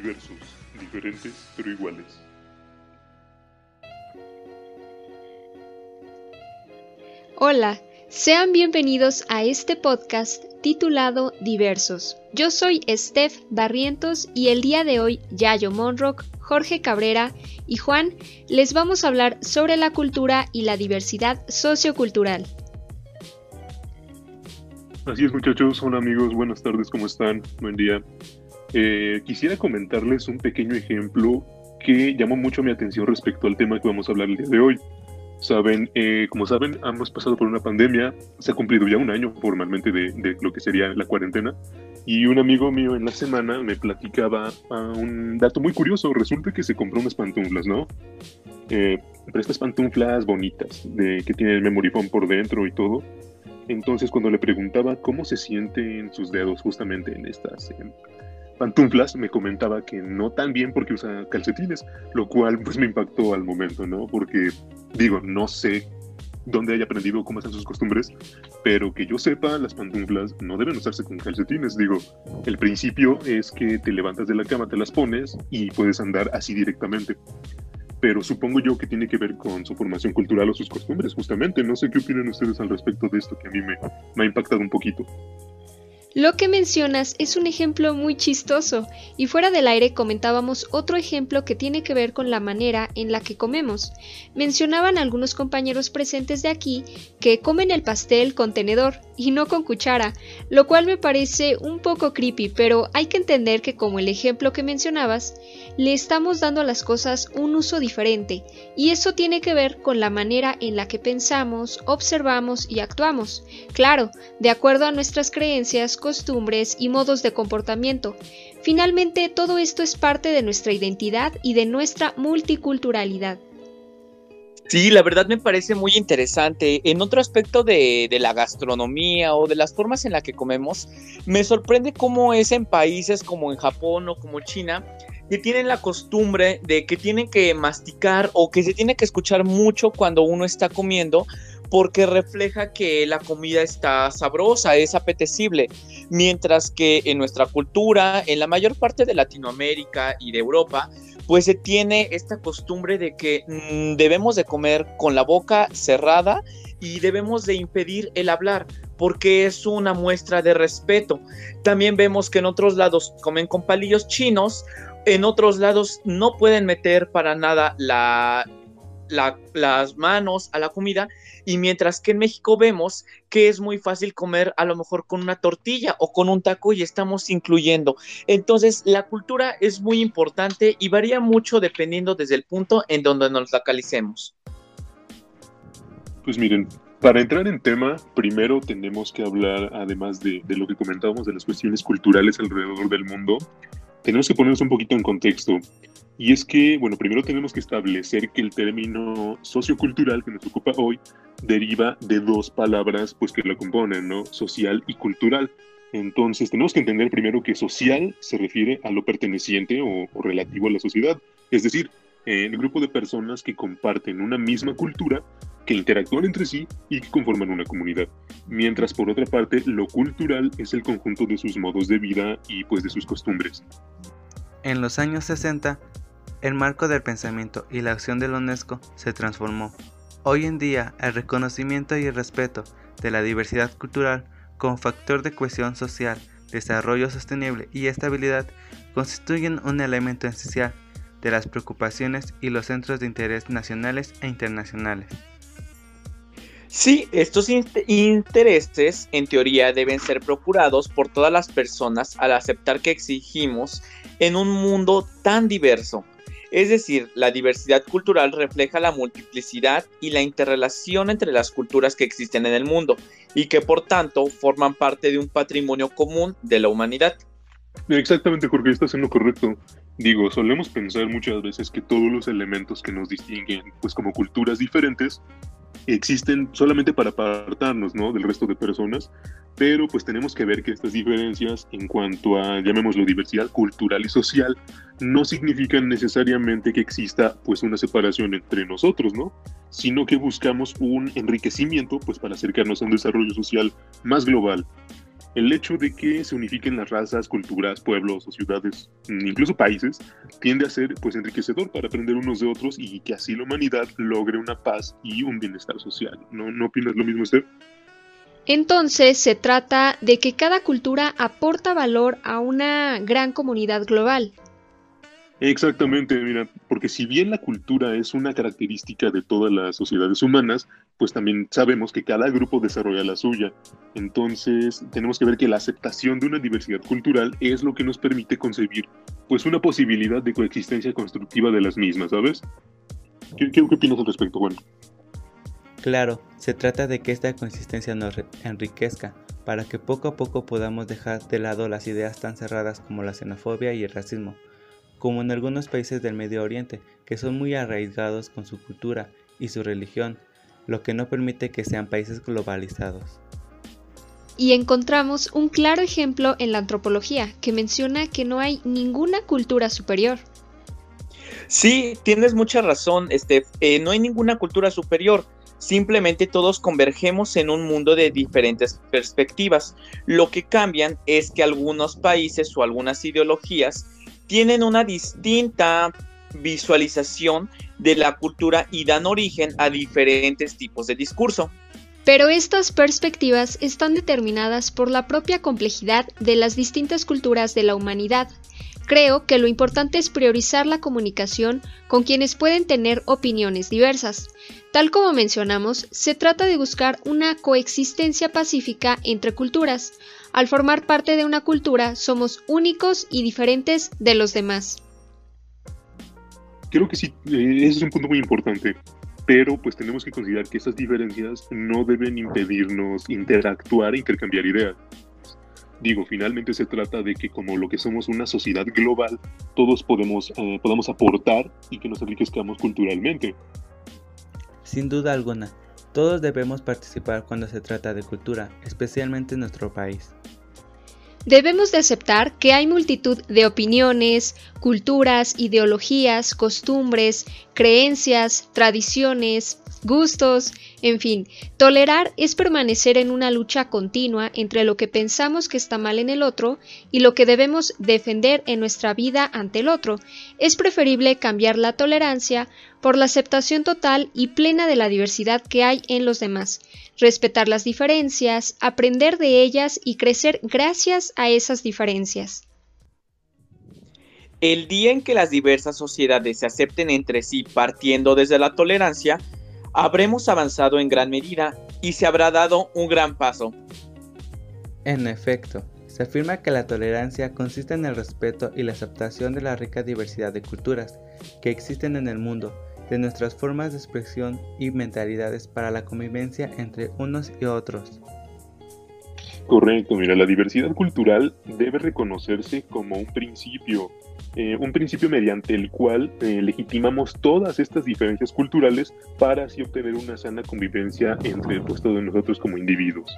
Diversos, diferentes pero iguales. Hola, sean bienvenidos a este podcast titulado Diversos. Yo soy Steph Barrientos y el día de hoy Yayo Monrock, Jorge Cabrera y Juan les vamos a hablar sobre la cultura y la diversidad sociocultural. Así es muchachos, hola amigos, buenas tardes, ¿cómo están? Buen día. Eh, quisiera comentarles un pequeño ejemplo que llamó mucho mi atención respecto al tema que vamos a hablar el día de hoy. Saben, eh, como saben, hemos pasado por una pandemia, se ha cumplido ya un año formalmente de, lo que sería la cuarentena, y un amigo mío en la semana me platicaba un dato muy curioso, resulta que se compró unas pantuflas, ¿no? Eh, pero estas pantuflas bonitas, de, que tienen el memory foam por dentro y todo, entonces cuando le preguntaba cómo se sienten sus dedos justamente en estas pantuflas, me comentaba que no tan bien porque usa calcetines, lo cual pues me impactó al momento, ¿no? Porque digo, no sé dónde haya aprendido cómo están sus costumbres, pero que yo sepa, las pantuflas no deben usarse con calcetines. Digo, el principio es que te levantas de la cama, te las pones y puedes andar así directamente pero supongo yo que tiene que ver con su formación cultural o sus costumbres, justamente. No sé qué opinan ustedes al respecto de esto que a mí me, me ha impactado un poquito. Lo que mencionas es un ejemplo muy chistoso, y fuera del aire comentábamos otro ejemplo que tiene que ver con la manera en la que comemos. Mencionaban algunos compañeros presentes de aquí que comen el pastel con tenedor y no con cuchara, lo cual me parece un poco creepy, pero hay que entender que como el ejemplo que mencionabas, le estamos dando a las cosas un uso diferente, y eso tiene que ver con la manera en la que pensamos, observamos y actuamos. Claro, de acuerdo a nuestras creencias, costumbres y modos de comportamiento. Finalmente, todo esto es parte de nuestra identidad y de nuestra multiculturalidad. Sí, la verdad me parece muy interesante. En otro aspecto de, la gastronomía o de las formas en las que comemos, me sorprende cómo es en países como en Japón o como China, que tienen la costumbre de que tienen que masticar o que se tiene que escuchar mucho cuando uno está comiendo porque refleja que la comida está sabrosa, es apetecible, mientras que en nuestra cultura, en la mayor parte de Latinoamérica y de Europa, pues se tiene esta costumbre de que mm, debemos de comer con la boca cerrada y debemos de impedir el hablar porque es una muestra de respeto. También vemos que en otros lados comen con palillos chinos, en otros lados no pueden meter para nada la, las manos a la comida y mientras que en México vemos que es muy fácil comer a lo mejor con una tortilla o con un taco y estamos incluyendo. Entonces la cultura es muy importante y varía mucho dependiendo desde el punto en donde nos localicemos. Pues miren, para entrar en tema, primero tenemos que hablar, además de, lo que comentábamos de las cuestiones culturales alrededor del mundo, tenemos que ponernos un poquito en contexto. Y es que, bueno, primero tenemos que establecer que el término sociocultural que nos ocupa hoy deriva de dos palabras pues que la componen, ¿no? Social y cultural. Entonces tenemos que entender primero que social se refiere a lo perteneciente o, relativo a la sociedad, es decir, el grupo de personas que comparten una misma cultura, que interactúan entre sí y que conforman una comunidad. Mientras por otra parte lo cultural es el conjunto de sus modos de vida y pues de sus costumbres. En los años 60, el marco del pensamiento y la acción de la UNESCO se transformó. Hoy en día, el reconocimiento y el respeto de la diversidad cultural como factor de cohesión social, desarrollo sostenible y estabilidad constituyen un elemento esencial de las preocupaciones y los centros de interés nacionales e internacionales. Sí, estos intereses en teoría deben ser procurados por todas las personas al aceptar que exigimos en un mundo tan diverso es decir, la diversidad cultural refleja la multiplicidad y la interrelación entre las culturas que existen en el mundo y que por tanto forman parte de un patrimonio común de la humanidad. Exactamente, Jorge, estás en lo correcto. Digo, solemos pensar muchas veces que todos los elementos que nos distinguen, pues como culturas diferentes, existen solamente para apartarnos, ¿no? Del resto de personas, pero pues tenemos que ver que estas diferencias en cuanto a, llamémoslo, diversidad cultural y social, no significan necesariamente que exista pues una separación entre nosotros, ¿no? Sino que buscamos un enriquecimiento pues para acercarnos a un desarrollo social más global. El hecho de que se unifiquen las razas, culturas, pueblos o ciudades, incluso países, tiende a ser pues enriquecedor para aprender unos de otros y que así la humanidad logre una paz y un bienestar social. ¿No, no opinas lo mismo, Esther? Entonces se trata de que cada cultura aporta valor a una gran comunidad global. Exactamente, mira, porque si bien la cultura es una característica de todas las sociedades humanas, pues también sabemos que cada grupo desarrolla la suya. Entonces, tenemos que ver que la aceptación de una diversidad cultural es lo que nos permite concebir pues una posibilidad de coexistencia constructiva de las mismas, ¿sabes? ¿Qué, opinas al respecto, Juan? Claro, se trata de que esta consistencia nos enriquezca, para que poco a poco podamos dejar de lado las ideas tan cerradas como la xenofobia y el racismo como en algunos países del Medio Oriente, que son muy arraigados con su cultura y su religión, lo que no permite que sean países globalizados. Y encontramos un claro ejemplo en la antropología, que menciona que no hay ninguna cultura superior. Sí, tienes mucha razón, Steph. Eh, no hay ninguna cultura superior. Simplemente todos convergemos en un mundo de diferentes perspectivas. Lo que cambian es que algunos países o algunas ideologías tienen una distinta visualización de la cultura y dan origen a diferentes tipos de discurso. Pero estas perspectivas están determinadas por la propia complejidad de las distintas culturas de la humanidad. Creo que lo importante es priorizar la comunicación con quienes pueden tener opiniones diversas. Tal como mencionamos, se trata de buscar una coexistencia pacífica entre culturas, al formar parte de una cultura, somos únicos y diferentes de los demás. Creo que sí, eh, ese es un punto muy importante, pero pues tenemos que considerar que esas diferencias no deben impedirnos interactuar e intercambiar ideas. Digo, finalmente se trata de que como lo que somos una sociedad global, todos podemos, eh, podamos aportar y que nos enriquezcamos culturalmente. Sin duda alguna, todos debemos participar cuando se trata de cultura, especialmente en nuestro país. Debemos de aceptar que hay multitud de opiniones, culturas, ideologías, costumbres, creencias, tradiciones, gustos, en fin, tolerar es permanecer en una lucha continua entre lo que pensamos que está mal en el otro y lo que debemos defender en nuestra vida ante el otro. Es preferible cambiar la tolerancia por la aceptación total y plena de la diversidad que hay en los demás, respetar las diferencias, aprender de ellas y crecer gracias a esas diferencias. El día en que las diversas sociedades se acepten entre sí partiendo desde la tolerancia, habremos avanzado en gran medida y se habrá dado un gran paso. En efecto, se afirma que la tolerancia consiste en el respeto y la aceptación de la rica diversidad de culturas que existen en el mundo, de nuestras formas de expresión y mentalidades para la convivencia entre unos y otros. Correcto, mira, la diversidad cultural debe reconocerse como un principio, eh, un principio mediante el cual eh, legitimamos todas estas diferencias culturales para así obtener una sana convivencia entre pues, todos nosotros como individuos.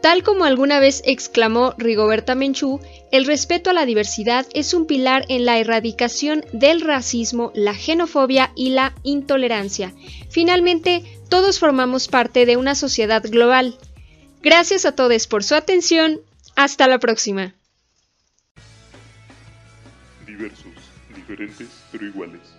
Tal como alguna vez exclamó Rigoberta Menchú, el respeto a la diversidad es un pilar en la erradicación del racismo, la xenofobia y la intolerancia. Finalmente, todos formamos parte de una sociedad global. Gracias a todos por su atención. Hasta la próxima diferentes pero iguales.